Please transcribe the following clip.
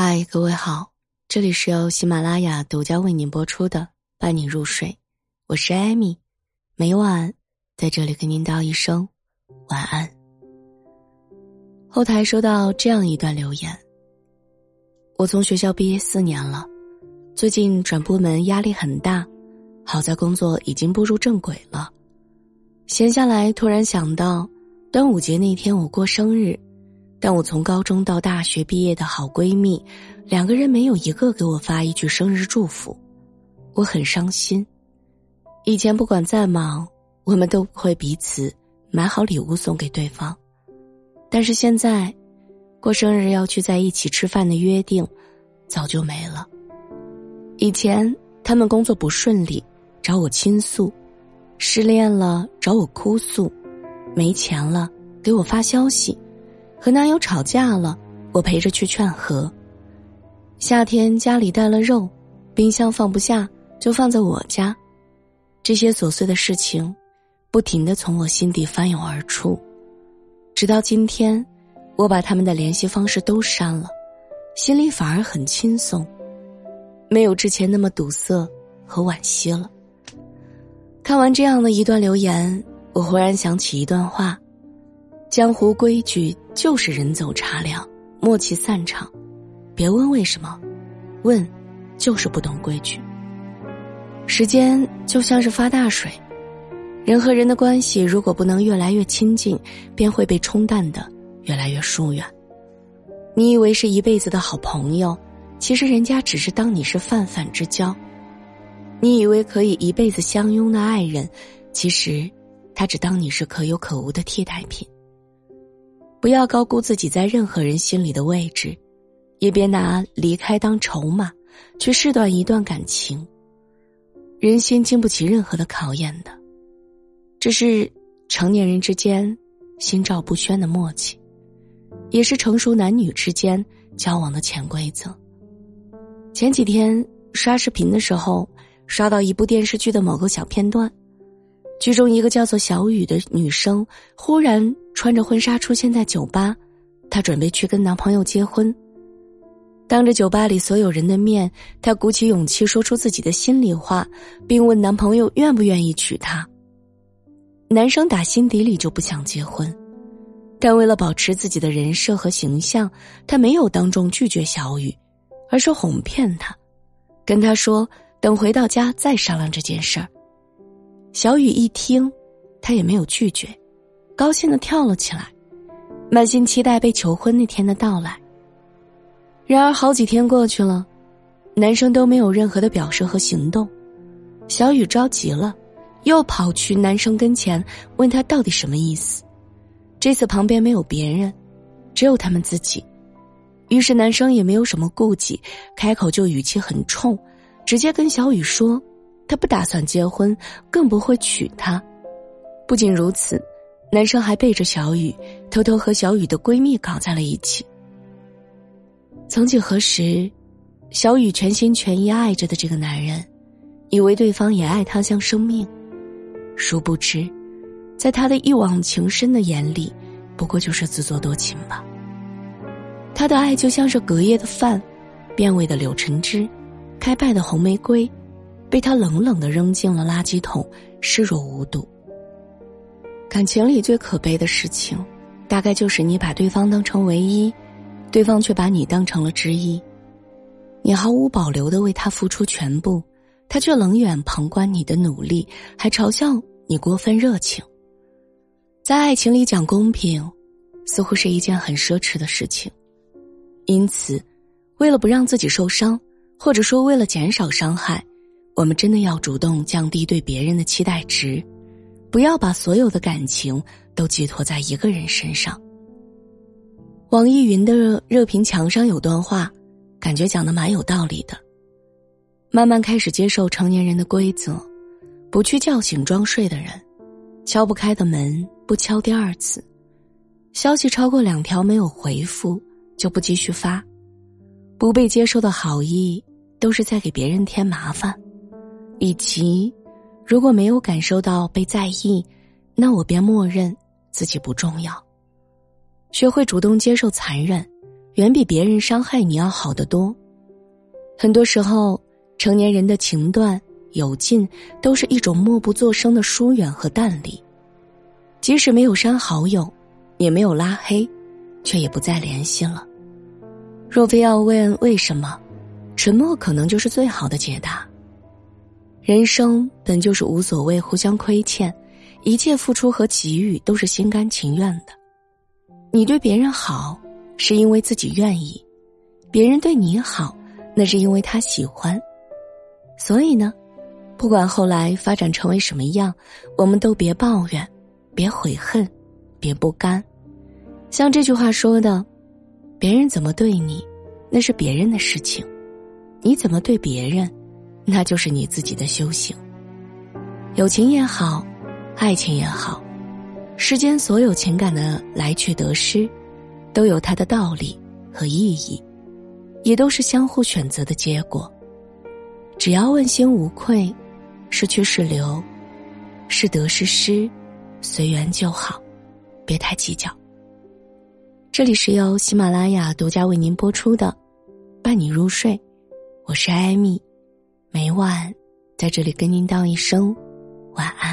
嗨，各位好，这里是由喜马拉雅独家为您播出的《伴你入睡》，我是艾米，每晚在这里跟您道一声晚安。后台收到这样一段留言：我从学校毕业四年了，最近转部门压力很大，好在工作已经步入正轨了。闲下来突然想到，端午节那天我过生日。但我从高中到大学毕业的好闺蜜，两个人没有一个给我发一句生日祝福，我很伤心。以前不管再忙，我们都会彼此买好礼物送给对方，但是现在，过生日要聚在一起吃饭的约定，早就没了。以前他们工作不顺利，找我倾诉；失恋了找我哭诉；没钱了给我发消息。和男友吵架了，我陪着去劝和。夏天家里带了肉，冰箱放不下，就放在我家。这些琐碎的事情，不停的从我心底翻涌而出，直到今天，我把他们的联系方式都删了，心里反而很轻松，没有之前那么堵塞和惋惜了。看完这样的一段留言，我忽然想起一段话。江湖规矩就是人走茶凉，默契散场。别问为什么，问就是不懂规矩。时间就像是发大水，人和人的关系如果不能越来越亲近，便会被冲淡的越来越疏远。你以为是一辈子的好朋友，其实人家只是当你是泛泛之交。你以为可以一辈子相拥的爱人，其实他只当你是可有可无的替代品。不要高估自己在任何人心里的位置，也别拿离开当筹码，去试断一段感情。人心经不起任何的考验的，这是成年人之间心照不宣的默契，也是成熟男女之间交往的潜规则。前几天刷视频的时候，刷到一部电视剧的某个小片段。剧中一个叫做小雨的女生，忽然穿着婚纱出现在酒吧，她准备去跟男朋友结婚。当着酒吧里所有人的面，她鼓起勇气说出自己的心里话，并问男朋友愿不愿意娶她。男生打心底里就不想结婚，但为了保持自己的人设和形象，他没有当众拒绝小雨，而是哄骗她，跟她说等回到家再商量这件事儿。小雨一听，他也没有拒绝，高兴的跳了起来，满心期待被求婚那天的到来。然而好几天过去了，男生都没有任何的表示和行动，小雨着急了，又跑去男生跟前问他到底什么意思。这次旁边没有别人，只有他们自己，于是男生也没有什么顾忌，开口就语气很冲，直接跟小雨说。他不打算结婚，更不会娶她。不仅如此，男生还背着小雨，偷偷和小雨的闺蜜搞在了一起。曾几何时，小雨全心全意爱着的这个男人，以为对方也爱他像生命，殊不知，在他的一往情深的眼里，不过就是自作多情吧。他的爱就像是隔夜的饭，变味的柳橙汁，开败的红玫瑰。被他冷冷的扔进了垃圾桶，视若无睹。感情里最可悲的事情，大概就是你把对方当成唯一，对方却把你当成了之一。你毫无保留的为他付出全部，他却冷眼旁观你的努力，还嘲笑你过分热情。在爱情里讲公平，似乎是一件很奢侈的事情。因此，为了不让自己受伤，或者说为了减少伤害。我们真的要主动降低对别人的期待值，不要把所有的感情都寄托在一个人身上。网易云的热评墙上有段话，感觉讲的蛮有道理的。慢慢开始接受成年人的规则，不去叫醒装睡的人，敲不开的门不敲第二次，消息超过两条没有回复就不继续发，不被接受的好意都是在给别人添麻烦。以及，如果没有感受到被在意，那我便默认自己不重要。学会主动接受残忍，远比别人伤害你要好得多。很多时候，成年人的情断有尽，都是一种默不作声的疏远和淡离。即使没有删好友，也没有拉黑，却也不再联系了。若非要问为什么，沉默可能就是最好的解答。人生本就是无所谓互相亏欠，一切付出和给予都是心甘情愿的。你对别人好，是因为自己愿意；别人对你好，那是因为他喜欢。所以呢，不管后来发展成为什么样，我们都别抱怨。别悔恨，别不甘。像这句话说的：“别人怎么对你，那是别人的事情；你怎么对别人，那就是你自己的修行。”友情也好，爱情也好，世间所有情感的来去得失，都有它的道理和意义，也都是相互选择的结果。只要问心无愧，是去是留，是得是失。随缘就好，别太计较。这里是由喜马拉雅独家为您播出的《伴你入睡》，我是艾米，每晚在这里跟您道一声晚安。